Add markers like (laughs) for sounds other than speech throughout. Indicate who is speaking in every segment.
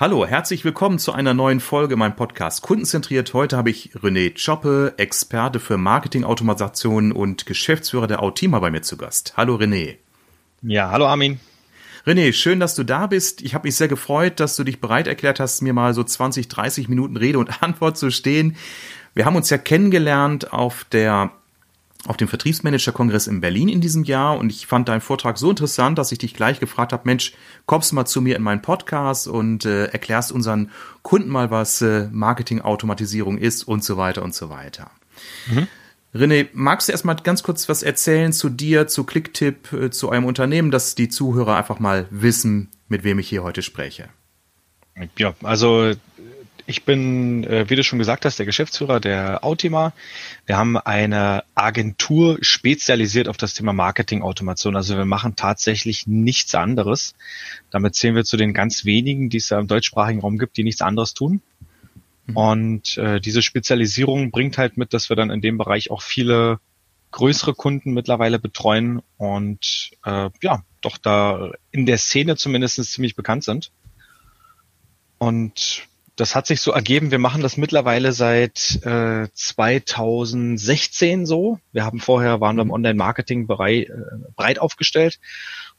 Speaker 1: Hallo, herzlich willkommen zu einer neuen Folge meinem Podcast Kundenzentriert. Heute habe ich René Choppe, Experte für Marketingautomation und Geschäftsführer der Autima bei mir zu Gast. Hallo René.
Speaker 2: Ja, hallo Armin.
Speaker 1: René, schön, dass du da bist. Ich habe mich sehr gefreut, dass du dich bereit erklärt hast, mir mal so 20, 30 Minuten Rede und (laughs) Antwort zu stehen. Wir haben uns ja kennengelernt auf der auf dem Vertriebsmanager-Kongress in Berlin in diesem Jahr und ich fand deinen Vortrag so interessant, dass ich dich gleich gefragt habe, Mensch, kommst du mal zu mir in meinen Podcast und äh, erklärst unseren Kunden mal, was äh, Marketing-Automatisierung ist und so weiter und so weiter. Mhm. René, magst du erstmal ganz kurz was erzählen zu dir, zu Clicktip, äh, zu eurem Unternehmen, dass die Zuhörer einfach mal wissen, mit wem ich hier heute spreche?
Speaker 2: Ja, also ich bin, äh, wie du schon gesagt hast, der Geschäftsführer der Autima. Wir haben eine Agentur spezialisiert auf das Thema Marketing-Automation. Also wir machen tatsächlich nichts anderes. Damit zählen wir zu den ganz wenigen, die es ja im deutschsprachigen Raum gibt, die nichts anderes tun. Mhm. Und äh, diese Spezialisierung bringt halt mit, dass wir dann in dem Bereich auch viele größere Kunden mittlerweile betreuen und äh, ja, doch da in der Szene zumindest ziemlich bekannt sind. Und das hat sich so ergeben. Wir machen das mittlerweile seit äh, 2016 so. Wir haben vorher waren wir im mhm. Online-Marketing-Bereich äh, breit aufgestellt.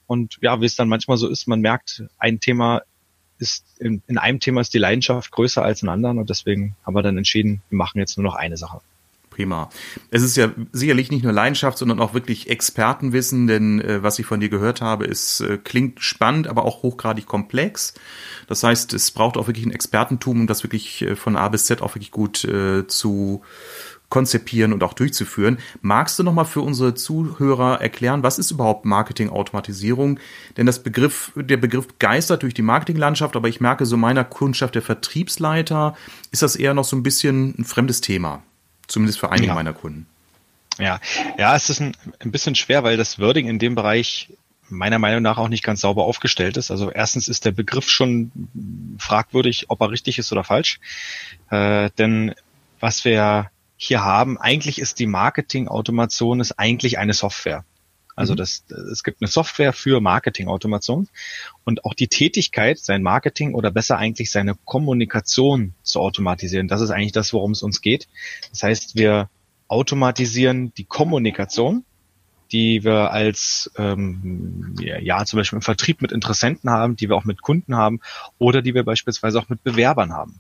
Speaker 2: Und ja, wie es dann manchmal so ist, man merkt, ein Thema ist in, in einem Thema ist die Leidenschaft größer als in anderen und deswegen haben wir dann entschieden, wir machen jetzt nur noch eine Sache.
Speaker 1: Prima. Es ist ja sicherlich nicht nur Leidenschaft, sondern auch wirklich Expertenwissen, denn äh, was ich von dir gehört habe, ist äh, klingt spannend, aber auch hochgradig komplex. Das heißt, es braucht auch wirklich ein Expertentum, um das wirklich äh, von A bis Z auch wirklich gut äh, zu konzipieren und auch durchzuführen. Magst du nochmal für unsere Zuhörer erklären, was ist überhaupt Marketingautomatisierung? Denn das Begriff, der Begriff geistert durch die Marketinglandschaft, aber ich merke so meiner Kundschaft der Vertriebsleiter ist das eher noch so ein bisschen ein fremdes Thema. Zumindest für einige ja. meiner Kunden.
Speaker 2: Ja, ja, es ist ein, ein bisschen schwer, weil das Wording in dem Bereich meiner Meinung nach auch nicht ganz sauber aufgestellt ist. Also erstens ist der Begriff schon fragwürdig, ob er richtig ist oder falsch. Äh, denn was wir hier haben, eigentlich ist die Marketing-Automation ist eigentlich eine Software. Also mhm. das, es gibt eine Software für Marketing-Automation und auch die Tätigkeit, sein Marketing oder besser eigentlich seine Kommunikation zu automatisieren. Das ist eigentlich das, worum es uns geht. Das heißt, wir automatisieren die Kommunikation, die wir als ähm, ja zum Beispiel im Vertrieb mit Interessenten haben, die wir auch mit Kunden haben oder die wir beispielsweise auch mit Bewerbern haben.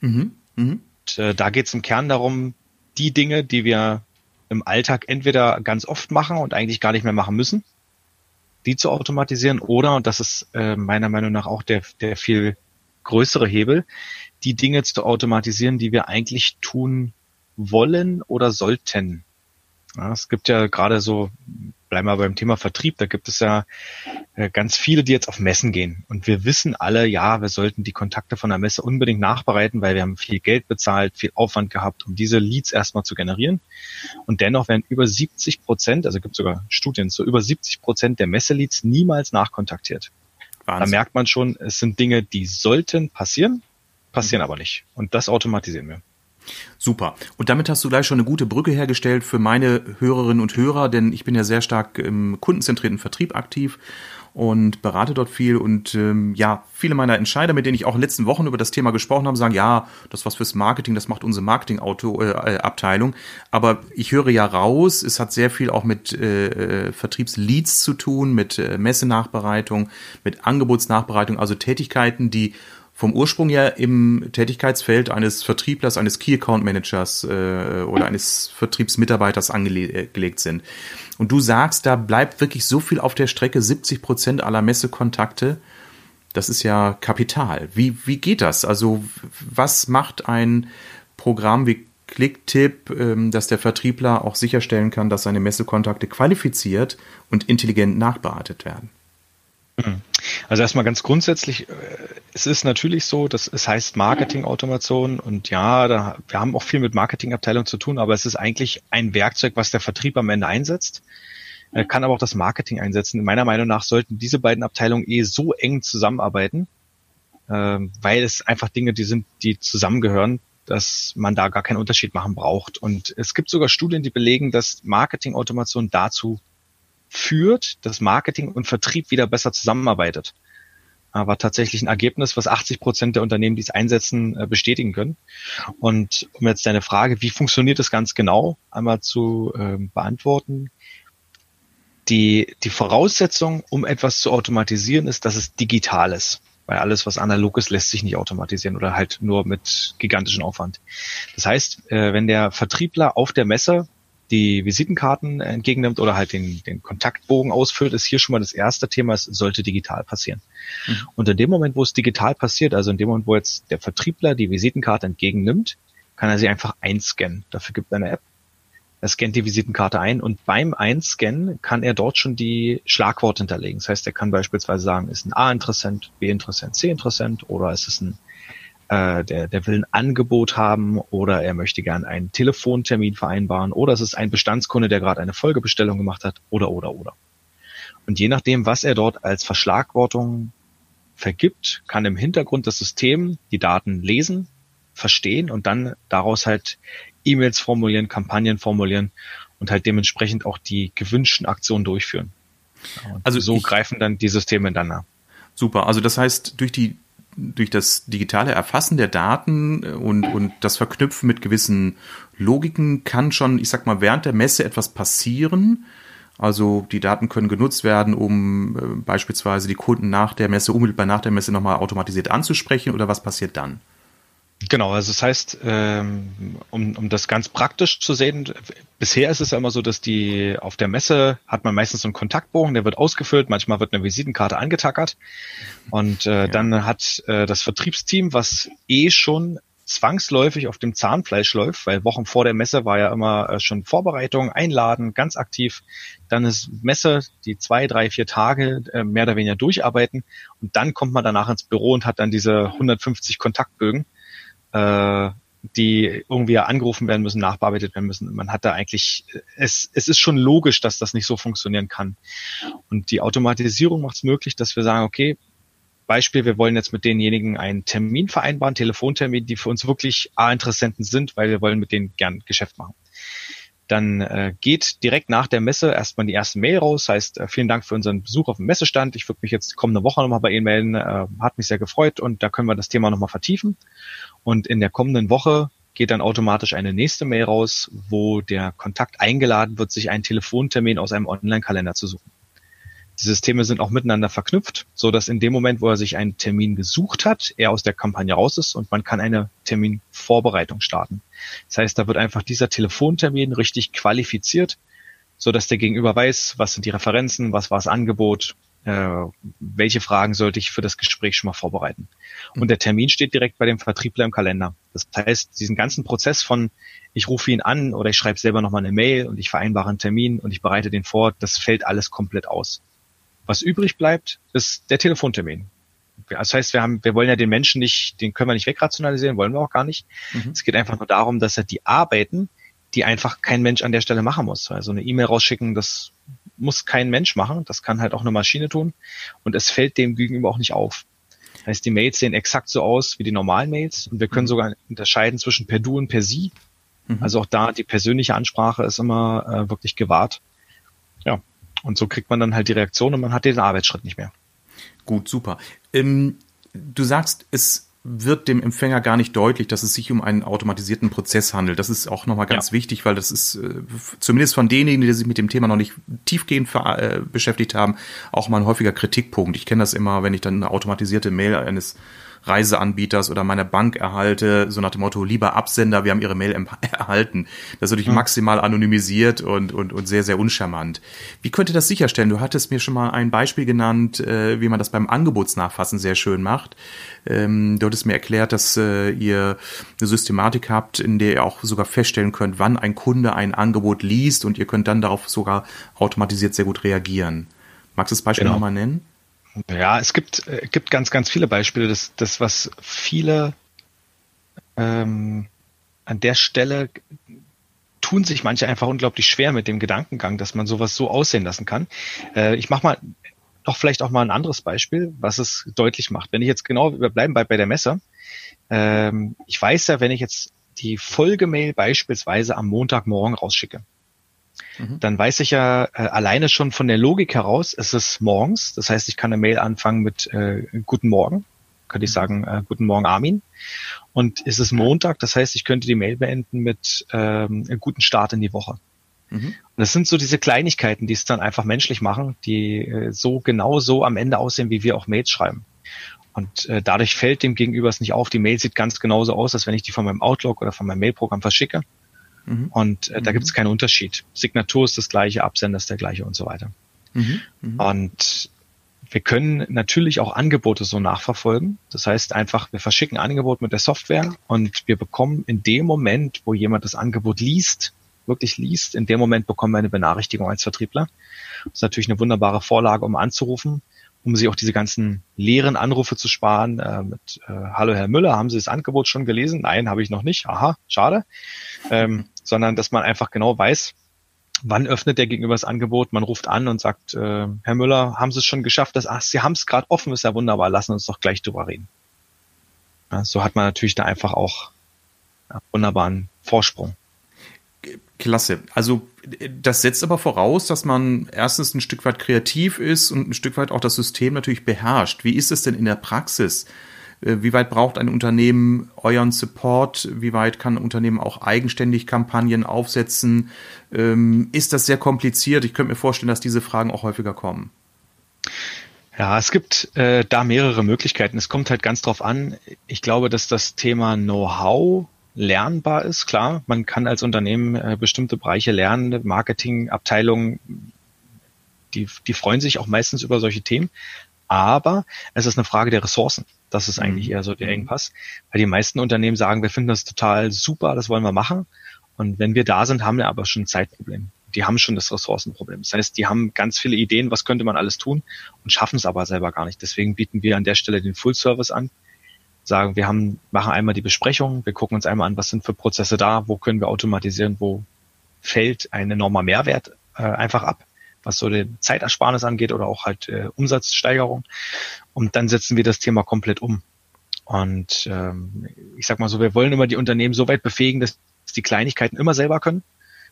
Speaker 2: Mhm. Mhm. Und, äh, da geht es im Kern darum, die Dinge, die wir im Alltag entweder ganz oft machen und eigentlich gar nicht mehr machen müssen, die zu automatisieren oder, und das ist äh, meiner Meinung nach auch der, der viel größere Hebel, die Dinge zu automatisieren, die wir eigentlich tun wollen oder sollten. Ja, es gibt ja gerade so bleiben wir beim Thema Vertrieb, da gibt es ja äh, ganz viele, die jetzt auf Messen gehen. Und wir wissen alle, ja, wir sollten die Kontakte von der Messe unbedingt nachbereiten, weil wir haben viel Geld bezahlt, viel Aufwand gehabt, um diese Leads erstmal zu generieren. Und dennoch werden über 70 Prozent, also gibt sogar Studien, so über 70 Prozent der Messeleads niemals nachkontaktiert. Wahnsinn. Da merkt man schon, es sind Dinge, die sollten passieren, passieren mhm. aber nicht. Und das automatisieren wir.
Speaker 1: Super. Und damit hast du gleich schon eine gute Brücke hergestellt für meine Hörerinnen und Hörer, denn ich bin ja sehr stark im kundenzentrierten Vertrieb aktiv und berate dort viel und ähm, ja, viele meiner Entscheider, mit denen ich auch in den letzten Wochen über das Thema gesprochen habe, sagen, ja, das was fürs Marketing, das macht unsere Marketing-Abteilung. Äh, Aber ich höre ja raus, es hat sehr viel auch mit äh, äh, Vertriebsleads zu tun, mit äh, Messenachbereitung, mit Angebotsnachbereitung, also Tätigkeiten, die vom Ursprung her im Tätigkeitsfeld eines Vertrieblers, eines Key Account Managers äh, oder eines Vertriebsmitarbeiters angelegt sind. Und du sagst, da bleibt wirklich so viel auf der Strecke, 70 Prozent aller Messekontakte. Das ist ja Kapital. Wie, wie geht das? Also was macht ein Programm wie Clicktip, ähm, dass der Vertriebler auch sicherstellen kann, dass seine Messekontakte qualifiziert und intelligent nachbearbeitet werden?
Speaker 2: Mhm. Also erstmal ganz grundsätzlich, äh, es ist natürlich so, dass es heißt Marketing-Automation und ja, da, wir haben auch viel mit Marketingabteilung zu tun, aber es ist eigentlich ein Werkzeug, was der Vertrieb am Ende einsetzt. Er kann aber auch das Marketing einsetzen. Meiner Meinung nach sollten diese beiden Abteilungen eh so eng zusammenarbeiten, ähm, weil es einfach Dinge, die sind, die zusammengehören, dass man da gar keinen Unterschied machen braucht. Und es gibt sogar Studien, die belegen, dass Marketingautomation dazu führt, dass Marketing und Vertrieb wieder besser zusammenarbeitet. Aber tatsächlich ein Ergebnis, was 80 Prozent der Unternehmen, die es einsetzen, äh, bestätigen können. Und um jetzt deine Frage, wie funktioniert das ganz genau, einmal zu äh, beantworten. Die, die Voraussetzung, um etwas zu automatisieren, ist, dass es digital ist. Weil alles, was analog ist, lässt sich nicht automatisieren oder halt nur mit gigantischem Aufwand. Das heißt, äh, wenn der Vertriebler auf der Messe die Visitenkarten entgegennimmt oder halt den, den Kontaktbogen ausfüllt, ist hier schon mal das erste Thema, es sollte digital passieren. Mhm. Und in dem Moment, wo es digital passiert, also in dem Moment, wo jetzt der Vertriebler die Visitenkarte entgegennimmt, kann er sie einfach einscannen. Dafür gibt er eine App. Er scannt die Visitenkarte ein und beim Einscannen kann er dort schon die Schlagworte hinterlegen. Das heißt, er kann beispielsweise sagen, ist ein A-Interessent, B-Interessent, C-Interessent oder ist es ein äh, der, der will ein Angebot haben oder er möchte gern einen Telefontermin vereinbaren oder es ist ein Bestandskunde, der gerade eine Folgebestellung gemacht hat oder oder oder. Und je nachdem, was er dort als Verschlagwortung vergibt, kann im Hintergrund das System die Daten lesen, verstehen und dann daraus halt E-Mails formulieren, Kampagnen formulieren und halt dementsprechend auch die gewünschten Aktionen durchführen. Und also so greifen dann die Systeme ineinander.
Speaker 1: Super. Also das heißt, durch die durch das digitale Erfassen der Daten und, und das Verknüpfen mit gewissen Logiken kann schon, ich sag mal, während der Messe etwas passieren. Also die Daten können genutzt werden, um äh, beispielsweise die Kunden nach der Messe, unmittelbar nach der Messe nochmal automatisiert anzusprechen oder was passiert dann?
Speaker 2: Genau, also das heißt, ähm, um, um das ganz praktisch zu sehen, bisher ist es ja immer so, dass die auf der Messe hat man meistens so einen Kontaktbogen, der wird ausgefüllt, manchmal wird eine Visitenkarte angetackert und äh, ja. dann hat äh, das Vertriebsteam, was eh schon zwangsläufig auf dem Zahnfleisch läuft, weil Wochen vor der Messe war ja immer äh, schon Vorbereitung, Einladen, ganz aktiv. Dann ist Messe, die zwei, drei, vier Tage äh, mehr oder weniger durcharbeiten und dann kommt man danach ins Büro und hat dann diese 150 Kontaktbögen äh, die irgendwie angerufen werden müssen, nachbearbeitet werden müssen. Man hat da eigentlich, es, es ist schon logisch, dass das nicht so funktionieren kann. Und die Automatisierung macht es möglich, dass wir sagen, okay, Beispiel, wir wollen jetzt mit denjenigen einen Termin vereinbaren, Telefontermin, die für uns wirklich A-Interessenten sind, weil wir wollen mit denen gern Geschäft machen. Dann äh, geht direkt nach der Messe erstmal die erste Mail raus, heißt äh, vielen Dank für unseren Besuch auf dem Messestand. Ich würde mich jetzt kommende Woche nochmal bei Ihnen melden, äh, hat mich sehr gefreut und da können wir das Thema nochmal vertiefen. Und in der kommenden Woche geht dann automatisch eine nächste Mail raus, wo der Kontakt eingeladen wird, sich einen Telefontermin aus einem Online-Kalender zu suchen. Die Systeme sind auch miteinander verknüpft, so dass in dem Moment, wo er sich einen Termin gesucht hat, er aus der Kampagne raus ist und man kann eine Terminvorbereitung starten. Das heißt, da wird einfach dieser Telefontermin richtig qualifiziert, so dass der Gegenüber weiß, was sind die Referenzen, was war das Angebot, äh, welche Fragen sollte ich für das Gespräch schon mal vorbereiten. Und der Termin steht direkt bei dem Vertriebler im Kalender. Das heißt, diesen ganzen Prozess von ich rufe ihn an oder ich schreibe selber nochmal eine Mail und ich vereinbare einen Termin und ich bereite den vor, das fällt alles komplett aus. Was übrig bleibt, ist der Telefontermin. Das heißt, wir haben, wir wollen ja den Menschen nicht, den können wir nicht wegrationalisieren, wollen wir auch gar nicht. Mhm. Es geht einfach nur darum, dass er die Arbeiten, die einfach kein Mensch an der Stelle machen muss. Also eine E-Mail rausschicken, das muss kein Mensch machen, das kann halt auch eine Maschine tun und es fällt dem gegenüber auch nicht auf. Das heißt, die Mails sehen exakt so aus wie die normalen Mails und wir können mhm. sogar unterscheiden zwischen per Du und per Sie. Mhm. Also auch da die persönliche Ansprache ist immer äh, wirklich gewahrt. Und so kriegt man dann halt die Reaktion und man hat den Arbeitsschritt nicht mehr.
Speaker 1: Gut, super. Ähm, du sagst, es wird dem Empfänger gar nicht deutlich, dass es sich um einen automatisierten Prozess handelt. Das ist auch nochmal ganz ja. wichtig, weil das ist äh, zumindest von denjenigen, die sich mit dem Thema noch nicht tiefgehend äh, beschäftigt haben, auch mal ein häufiger Kritikpunkt. Ich kenne das immer, wenn ich dann eine automatisierte Mail eines Reiseanbieters oder meiner Bank erhalte, so nach dem Motto, lieber Absender, wir haben Ihre Mail (laughs) erhalten. Das ist natürlich mhm. maximal anonymisiert und, und, und sehr, sehr uncharmant. Wie könnte das sicherstellen? Du hattest mir schon mal ein Beispiel genannt, äh, wie man das beim Angebotsnachfassen sehr schön macht. Ähm, du hattest mir erklärt, dass äh, ihr eine Systematik habt, in der ihr auch sogar feststellen könnt, wann ein Kunde ein Angebot liest und ihr könnt dann darauf sogar automatisiert sehr gut reagieren. Magst du das Beispiel genau. nochmal nennen?
Speaker 2: Ja, es gibt, äh, gibt ganz, ganz viele Beispiele. Das, das was viele ähm, an der Stelle tun sich manche einfach unglaublich schwer mit dem Gedankengang, dass man sowas so aussehen lassen kann. Äh, ich mache mal doch vielleicht auch mal ein anderes Beispiel, was es deutlich macht. Wenn ich jetzt genau, wir bleiben bei, bei der Messe. Ähm, ich weiß ja, wenn ich jetzt die Folgemail beispielsweise am Montagmorgen rausschicke, mhm. dann weiß ich ja äh, alleine schon von der Logik heraus, es ist morgens. Das heißt, ich kann eine Mail anfangen mit äh, Guten Morgen. Könnte ich mhm. sagen, äh, Guten Morgen Armin. Und es ist Montag, das heißt, ich könnte die Mail beenden mit ähm, einem guten Start in die Woche. Mhm. Und das sind so diese Kleinigkeiten, die es dann einfach menschlich machen, die äh, so genau so am Ende aussehen, wie wir auch Mails schreiben. Und äh, dadurch fällt dem Gegenüber es nicht auf. Die Mail sieht ganz genauso aus, als wenn ich die von meinem Outlook oder von meinem Mailprogramm verschicke. Mhm. Und äh, da mhm. gibt es keinen Unterschied. Signatur ist das gleiche, Absender ist der gleiche und so weiter. Mhm. mhm. Und wir können natürlich auch Angebote so nachverfolgen. Das heißt einfach, wir verschicken ein Angebot mit der Software und wir bekommen in dem Moment, wo jemand das Angebot liest, wirklich liest, in dem Moment bekommen wir eine Benachrichtigung als Vertriebler. Das ist natürlich eine wunderbare Vorlage, um anzurufen um sich auch diese ganzen leeren Anrufe zu sparen. Äh, mit äh, Hallo Herr Müller, haben Sie das Angebot schon gelesen? Nein, habe ich noch nicht. Aha, schade. Ähm, sondern dass man einfach genau weiß, wann öffnet der Gegenüber das Angebot. Man ruft an und sagt, äh, Herr Müller, haben Sie es schon geschafft? Dass, ach, Sie haben es gerade offen, ist ja wunderbar, lassen uns doch gleich drüber reden. Ja, so hat man natürlich da einfach auch ja, wunderbaren Vorsprung.
Speaker 1: Klasse. Also das setzt aber voraus, dass man erstens ein Stück weit kreativ ist und ein Stück weit auch das System natürlich beherrscht. Wie ist es denn in der Praxis? Äh, wie weit braucht ein Unternehmen euren Support? Wie weit kann ein Unternehmen auch eigenständig Kampagnen aufsetzen? Ähm, ist das sehr kompliziert? Ich könnte mir vorstellen, dass diese Fragen auch häufiger kommen.
Speaker 2: Ja, es gibt äh, da mehrere Möglichkeiten. Es kommt halt ganz drauf an. Ich glaube, dass das Thema Know-how lernbar ist. Klar, man kann als Unternehmen äh, bestimmte Bereiche lernen, Marketingabteilungen, die, die freuen sich auch meistens über solche Themen. Aber es ist eine Frage der Ressourcen. Das ist eigentlich mhm. eher so der mhm. Engpass. Weil die meisten Unternehmen sagen, wir finden das total super, das wollen wir machen. Und wenn wir da sind, haben wir aber schon ein Zeitproblem. Die haben schon das Ressourcenproblem. Das heißt, die haben ganz viele Ideen, was könnte man alles tun und schaffen es aber selber gar nicht. Deswegen bieten wir an der Stelle den Full Service an sagen, wir haben, machen einmal die Besprechung, wir gucken uns einmal an, was sind für Prozesse da, wo können wir automatisieren, wo fällt ein enormer Mehrwert äh, einfach ab, was so den Zeitersparnis angeht oder auch halt äh, Umsatzsteigerung. Und dann setzen wir das Thema komplett um. Und ähm, ich sag mal so, wir wollen immer die Unternehmen so weit befähigen, dass die Kleinigkeiten immer selber können.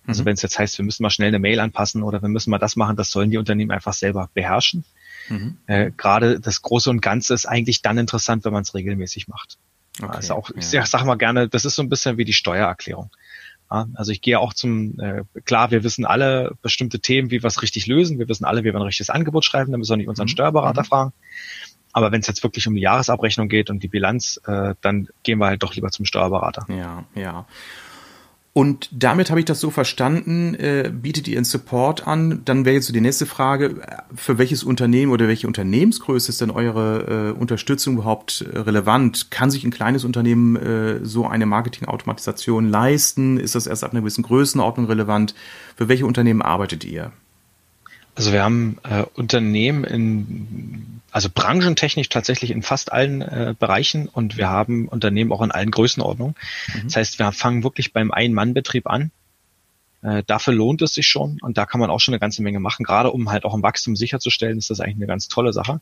Speaker 2: Also mhm. wenn es jetzt heißt, wir müssen mal schnell eine Mail anpassen oder wir müssen mal das machen, das sollen die Unternehmen einfach selber beherrschen. Mhm. Äh, Gerade das Große und Ganze ist eigentlich dann interessant, wenn man es regelmäßig macht. Okay, also auch, ich ja. sage mal gerne, das ist so ein bisschen wie die Steuererklärung. Ja, also ich gehe auch zum, äh, klar, wir wissen alle bestimmte Themen, wie wir es richtig lösen. Wir wissen alle, wie wir ein richtiges Angebot schreiben, dann müssen wir nicht unseren mhm. Steuerberater mhm. fragen. Aber wenn es jetzt wirklich um die Jahresabrechnung geht und die Bilanz, äh, dann gehen wir halt doch lieber zum Steuerberater.
Speaker 1: Ja, ja. Und damit habe ich das so verstanden, äh, bietet ihr einen Support an. Dann wäre jetzt so die nächste Frage, für welches Unternehmen oder welche Unternehmensgröße ist denn eure äh, Unterstützung überhaupt äh, relevant? Kann sich ein kleines Unternehmen äh, so eine Marketingautomatisation leisten? Ist das erst ab einer gewissen Größenordnung relevant? Für welche Unternehmen arbeitet ihr?
Speaker 2: Also wir haben äh, Unternehmen in, also branchentechnisch tatsächlich in fast allen äh, Bereichen und wir haben Unternehmen auch in allen Größenordnungen. Mhm. Das heißt, wir fangen wirklich beim Ein-Mann-Betrieb an. Äh, dafür lohnt es sich schon und da kann man auch schon eine ganze Menge machen. Gerade um halt auch im Wachstum sicherzustellen, ist das eigentlich eine ganz tolle Sache.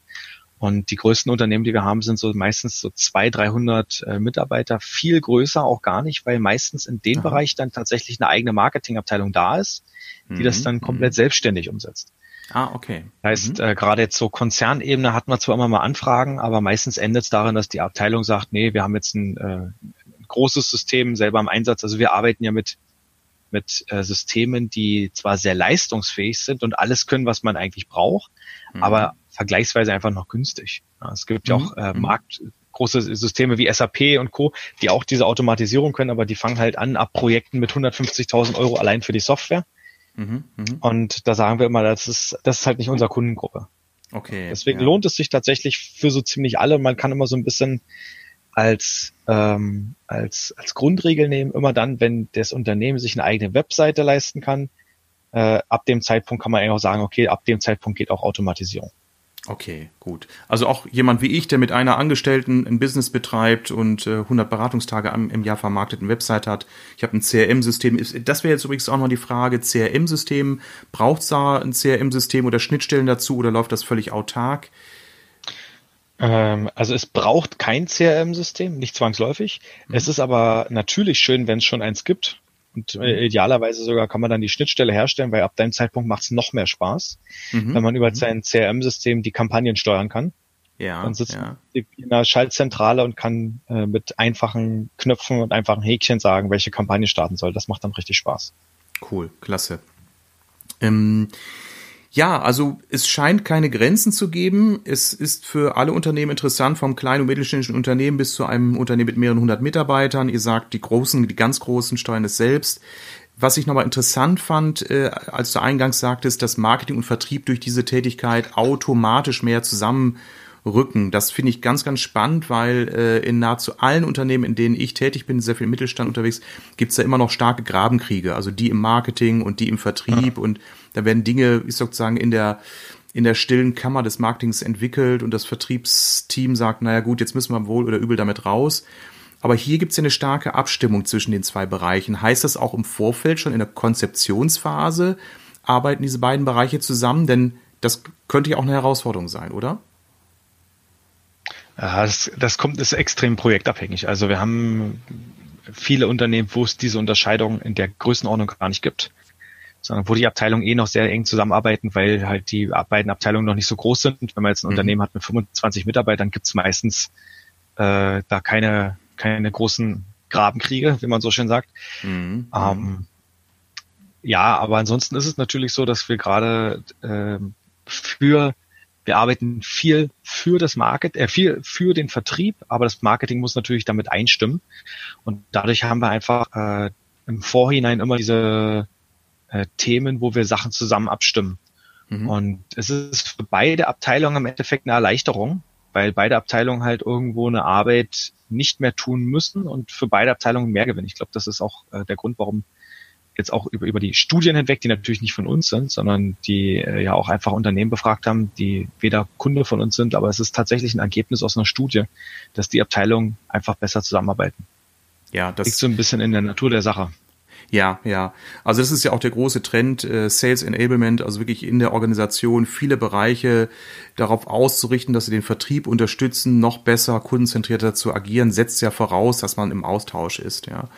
Speaker 2: Und die größten Unternehmen, die wir haben, sind so meistens so zwei, 300 äh, Mitarbeiter, viel größer auch gar nicht, weil meistens in dem Aha. Bereich dann tatsächlich eine eigene Marketingabteilung da ist, die mhm. das dann komplett mhm. selbstständig umsetzt.
Speaker 1: Ah, okay.
Speaker 2: Heißt, mhm. äh, gerade jetzt so Konzernebene hat man zwar immer mal Anfragen, aber meistens endet es darin, dass die Abteilung sagt, nee, wir haben jetzt ein, äh, großes System selber im Einsatz. Also wir arbeiten ja mit mit äh, Systemen, die zwar sehr leistungsfähig sind und alles können, was man eigentlich braucht, mhm. aber vergleichsweise einfach noch günstig. Ja, es gibt ja auch mhm. äh, mhm. Markt, große Systeme wie SAP und Co., die auch diese Automatisierung können, aber die fangen halt an ab Projekten mit 150.000 Euro allein für die Software. Mhm, mh. Und da sagen wir immer, das ist, das ist halt nicht unsere Kundengruppe. Okay. Deswegen ja. lohnt es sich tatsächlich für so ziemlich alle. Man kann immer so ein bisschen als, ähm, als, als Grundregel nehmen, immer dann, wenn das Unternehmen sich eine eigene Webseite leisten kann, äh, ab dem Zeitpunkt kann man eigentlich auch sagen, okay, ab dem Zeitpunkt geht auch Automatisierung.
Speaker 1: Okay, gut. Also auch jemand wie ich, der mit einer Angestellten ein Business betreibt und äh, 100 Beratungstage am, im Jahr vermarktet, eine Website hat. Ich habe ein CRM-System. Das wäre jetzt übrigens auch noch die Frage, CRM-System, braucht es da ein CRM-System oder Schnittstellen dazu oder läuft das völlig autark?
Speaker 2: Ähm, also es braucht kein CRM-System, nicht zwangsläufig. Mhm. Es ist aber natürlich schön, wenn es schon eins gibt. Und äh, idealerweise sogar kann man dann die Schnittstelle herstellen, weil ab dem Zeitpunkt macht es noch mehr Spaß, mhm. wenn man über mhm. sein CRM-System die Kampagnen steuern kann. Ja, dann sitzt ja. in einer Schaltzentrale und kann äh, mit einfachen Knöpfen und einfachen Häkchen sagen, welche Kampagne starten soll. Das macht dann richtig Spaß.
Speaker 1: Cool, klasse. Ähm, ja, also es scheint keine Grenzen zu geben. Es ist für alle Unternehmen interessant, vom kleinen und mittelständischen Unternehmen bis zu einem Unternehmen mit mehreren hundert Mitarbeitern. Ihr sagt, die großen, die ganz großen steuern es selbst. Was ich nochmal interessant fand, äh, als du eingangs sagtest, dass Marketing und Vertrieb durch diese Tätigkeit automatisch mehr zusammenrücken. Das finde ich ganz, ganz spannend, weil äh, in nahezu allen Unternehmen, in denen ich tätig bin, sehr viel im Mittelstand unterwegs, gibt es da immer noch starke Grabenkriege. Also die im Marketing und die im Vertrieb ja. und da werden Dinge, ich sozusagen, in der, in der stillen Kammer des Marketings entwickelt und das Vertriebsteam sagt, naja gut, jetzt müssen wir wohl oder übel damit raus. Aber hier gibt es ja eine starke Abstimmung zwischen den zwei Bereichen. Heißt das auch im Vorfeld schon in der Konzeptionsphase arbeiten diese beiden Bereiche zusammen? Denn das könnte ja auch eine Herausforderung sein, oder?
Speaker 2: Ja, das, das kommt, ist extrem projektabhängig. Also wir haben viele Unternehmen, wo es diese Unterscheidung in der Größenordnung gar nicht gibt sondern wo die Abteilungen eh noch sehr eng zusammenarbeiten, weil halt die beiden Abteilungen noch nicht so groß sind. Wenn man jetzt ein mhm. Unternehmen hat mit 25 Mitarbeitern, gibt es meistens äh, da keine, keine großen Grabenkriege, wie man so schön sagt. Mhm. Ähm, ja, aber ansonsten ist es natürlich so, dass wir gerade äh, für wir arbeiten viel für das Market, äh, viel für den Vertrieb, aber das Marketing muss natürlich damit einstimmen. Und dadurch haben wir einfach äh, im Vorhinein immer diese äh, Themen, wo wir Sachen zusammen abstimmen. Mhm. Und es ist für beide Abteilungen im Endeffekt eine Erleichterung, weil beide Abteilungen halt irgendwo eine Arbeit nicht mehr tun müssen und für beide Abteilungen mehr gewinnen. Ich glaube, das ist auch äh, der Grund, warum jetzt auch über, über die Studien hinweg, die natürlich nicht von uns sind, sondern die äh, ja auch einfach Unternehmen befragt haben, die weder Kunde von uns sind, aber es ist tatsächlich ein Ergebnis aus einer Studie, dass die Abteilungen einfach besser zusammenarbeiten. Ja, das liegt so ein bisschen in der Natur der Sache.
Speaker 1: Ja, ja. Also das ist ja auch der große Trend, äh, Sales Enablement, also wirklich in der Organisation viele Bereiche darauf auszurichten, dass sie den Vertrieb unterstützen, noch besser, kundenzentrierter zu agieren, setzt ja voraus, dass man im Austausch ist, ja.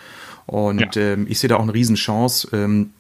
Speaker 1: Und ja. ähm, ich sehe da auch eine Riesenchance. Ähm,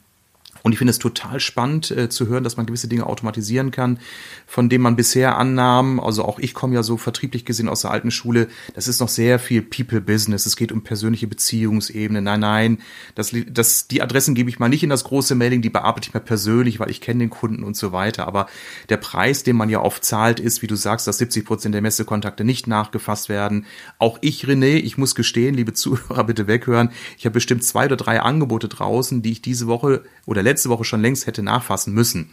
Speaker 1: und ich finde es total spannend äh, zu hören, dass man gewisse Dinge automatisieren kann, von denen man bisher annahm, also auch ich komme ja so vertrieblich gesehen aus der alten Schule, das ist noch sehr viel People-Business, es geht um persönliche Beziehungsebene, nein, nein, das, das, die Adressen gebe ich mal nicht in das große Mailing, die bearbeite ich mal persönlich, weil ich kenne den Kunden und so weiter, aber der Preis, den man ja oft zahlt, ist, wie du sagst, dass 70 Prozent der Messekontakte nicht nachgefasst werden. Auch ich, René, ich muss gestehen, liebe Zuhörer, (laughs) bitte weghören, ich habe bestimmt zwei oder drei Angebote draußen, die ich diese Woche oder letzte Woche schon längst hätte nachfassen müssen.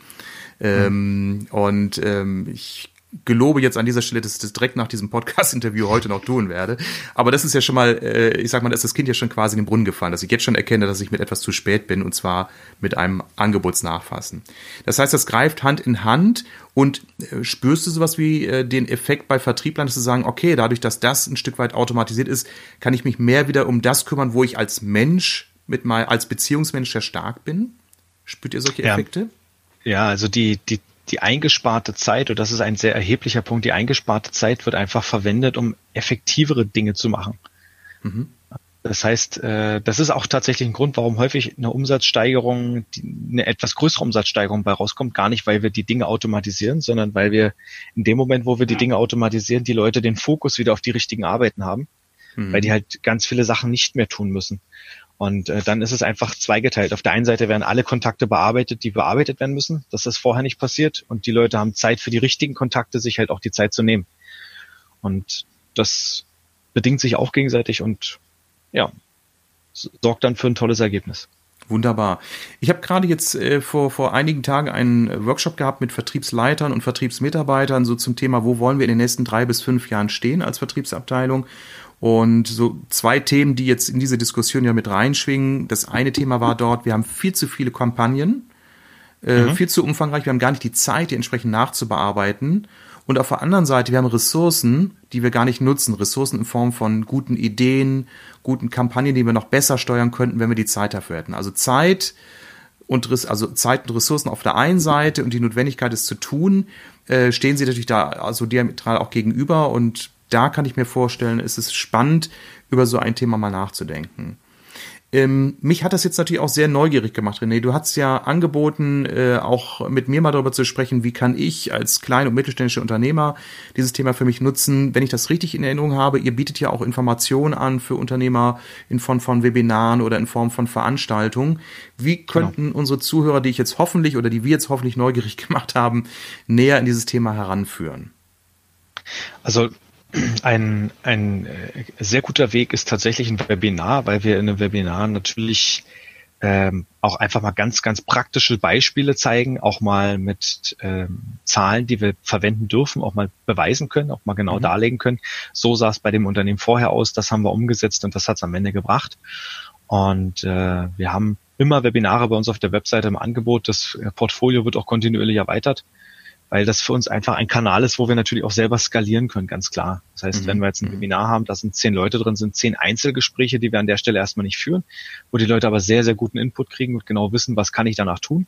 Speaker 1: Ähm, und ähm, ich gelobe jetzt an dieser Stelle, dass ich das direkt nach diesem Podcast-Interview heute noch tun werde. Aber das ist ja schon mal, äh, ich sag mal, da ist das Kind ja schon quasi in den Brunnen gefallen, dass ich jetzt schon erkenne, dass ich mit etwas zu spät bin und zwar mit einem Angebotsnachfassen. Das heißt, das greift Hand in Hand und äh, spürst du sowas wie äh, den Effekt bei Vertrieblern, dass sie sagen, okay, dadurch, dass das ein Stück weit automatisiert ist, kann ich mich mehr wieder um das kümmern, wo ich als Mensch mit mal als Beziehungsmensch sehr stark bin? Spürt ihr solche Effekte?
Speaker 2: Ja, ja also die, die, die eingesparte Zeit, und das ist ein sehr erheblicher Punkt, die eingesparte Zeit wird einfach verwendet, um effektivere Dinge zu machen. Mhm. Das heißt, äh, das ist auch tatsächlich ein Grund, warum häufig eine Umsatzsteigerung, eine etwas größere Umsatzsteigerung bei rauskommt. Gar nicht, weil wir die Dinge automatisieren, sondern weil wir in dem Moment, wo wir die Dinge automatisieren, die Leute den Fokus wieder auf die richtigen Arbeiten haben, mhm. weil die halt ganz viele Sachen nicht mehr tun müssen. Und äh, dann ist es einfach zweigeteilt. Auf der einen Seite werden alle Kontakte bearbeitet, die bearbeitet werden müssen. Das ist vorher nicht passiert. Und die Leute haben Zeit für die richtigen Kontakte, sich halt auch die Zeit zu nehmen. Und das bedingt sich auch gegenseitig und ja, sorgt dann für ein tolles Ergebnis.
Speaker 1: Wunderbar. Ich habe gerade jetzt äh, vor, vor einigen Tagen einen Workshop gehabt mit Vertriebsleitern und Vertriebsmitarbeitern, so zum Thema, wo wollen wir in den nächsten drei bis fünf Jahren stehen als Vertriebsabteilung. Und so zwei Themen, die jetzt in diese Diskussion ja mit reinschwingen. Das eine Thema war dort, wir haben viel zu viele Kampagnen, äh, mhm. viel zu umfangreich, wir haben gar nicht die Zeit, die entsprechend nachzubearbeiten. Und auf der anderen Seite, wir haben Ressourcen, die wir gar nicht nutzen. Ressourcen in Form von guten Ideen, guten Kampagnen, die wir noch besser steuern könnten, wenn wir die Zeit dafür hätten. Also Zeit und also Zeit und Ressourcen auf der einen Seite und die Notwendigkeit, es zu tun, äh, stehen sie natürlich da also diametral auch gegenüber. Und da kann ich mir vorstellen, ist es spannend, über so ein Thema mal nachzudenken. Ähm, mich hat das jetzt natürlich auch sehr neugierig gemacht, René. Du hast ja angeboten, äh, auch mit mir mal darüber zu sprechen, wie kann ich als klein- und mittelständischer Unternehmer dieses Thema für mich nutzen. Wenn ich das richtig in Erinnerung habe, ihr bietet ja auch Informationen an für Unternehmer in Form von Webinaren oder in Form von Veranstaltungen. Wie könnten genau. unsere Zuhörer, die ich jetzt hoffentlich oder die wir jetzt hoffentlich neugierig (laughs) gemacht haben, näher in dieses Thema heranführen?
Speaker 2: Also ein, ein äh, sehr guter Weg ist tatsächlich ein Webinar, weil wir in einem Webinar natürlich ähm, auch einfach mal ganz, ganz praktische Beispiele zeigen, auch mal mit ähm, Zahlen, die wir verwenden dürfen, auch mal beweisen können, auch mal genau mhm. darlegen können. So sah es bei dem Unternehmen vorher aus, das haben wir umgesetzt und das hat es am Ende gebracht. Und äh, wir haben immer Webinare bei uns auf der Webseite im Angebot. Das Portfolio wird auch kontinuierlich erweitert weil das für uns einfach ein Kanal ist, wo wir natürlich auch selber skalieren können, ganz klar. Das heißt, mhm. wenn wir jetzt ein Webinar haben, da sind zehn Leute drin, sind zehn Einzelgespräche, die wir an der Stelle erstmal nicht führen, wo die Leute aber sehr, sehr guten Input kriegen und genau wissen, was kann ich danach tun.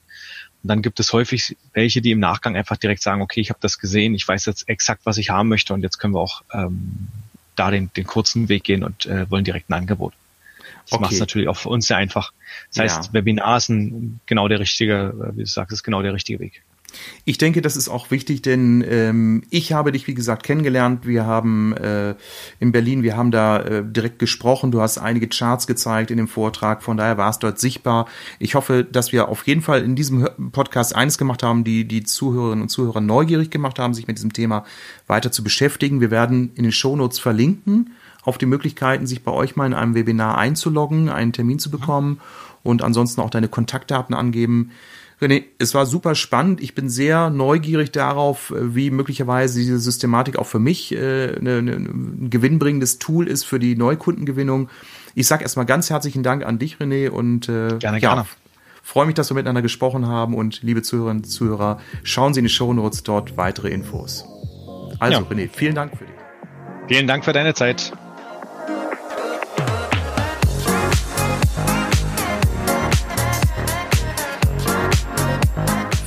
Speaker 2: Und dann gibt es häufig welche, die im Nachgang einfach direkt sagen, okay, ich habe das gesehen, ich weiß jetzt exakt, was ich haben möchte und jetzt können wir auch ähm, da den, den kurzen Weg gehen und äh, wollen direkt ein Angebot. Das okay. macht es natürlich auch für uns sehr einfach. Das heißt, ja. Webinar ist ein, genau der richtige, äh, wie du sagst, ist genau der richtige Weg.
Speaker 1: Ich denke, das ist auch wichtig, denn ähm, ich habe dich, wie gesagt, kennengelernt. Wir haben äh, in Berlin, wir haben da äh, direkt gesprochen. Du hast einige Charts gezeigt in dem Vortrag. Von daher war es dort sichtbar. Ich hoffe, dass wir auf jeden Fall in diesem Podcast eines gemacht haben, die die Zuhörerinnen und Zuhörer neugierig gemacht haben, sich mit diesem Thema weiter zu beschäftigen. Wir werden in den Shownotes verlinken auf die Möglichkeiten, sich bei euch mal in einem Webinar einzuloggen, einen Termin zu bekommen und ansonsten auch deine Kontaktdaten angeben. René, es war super spannend. Ich bin sehr neugierig darauf, äh, wie möglicherweise diese Systematik auch für mich äh, eine, eine, ein gewinnbringendes Tool ist für die Neukundengewinnung. Ich sage erstmal ganz herzlichen Dank an dich, René, und
Speaker 2: äh, gerne, ja, gerne.
Speaker 1: freue mich, dass wir miteinander gesprochen haben. Und liebe Zuhörerinnen und Zuhörer, schauen Sie in die Show Notes dort weitere Infos. Also, ja. René, vielen Dank für dich.
Speaker 2: Vielen Dank für deine Zeit.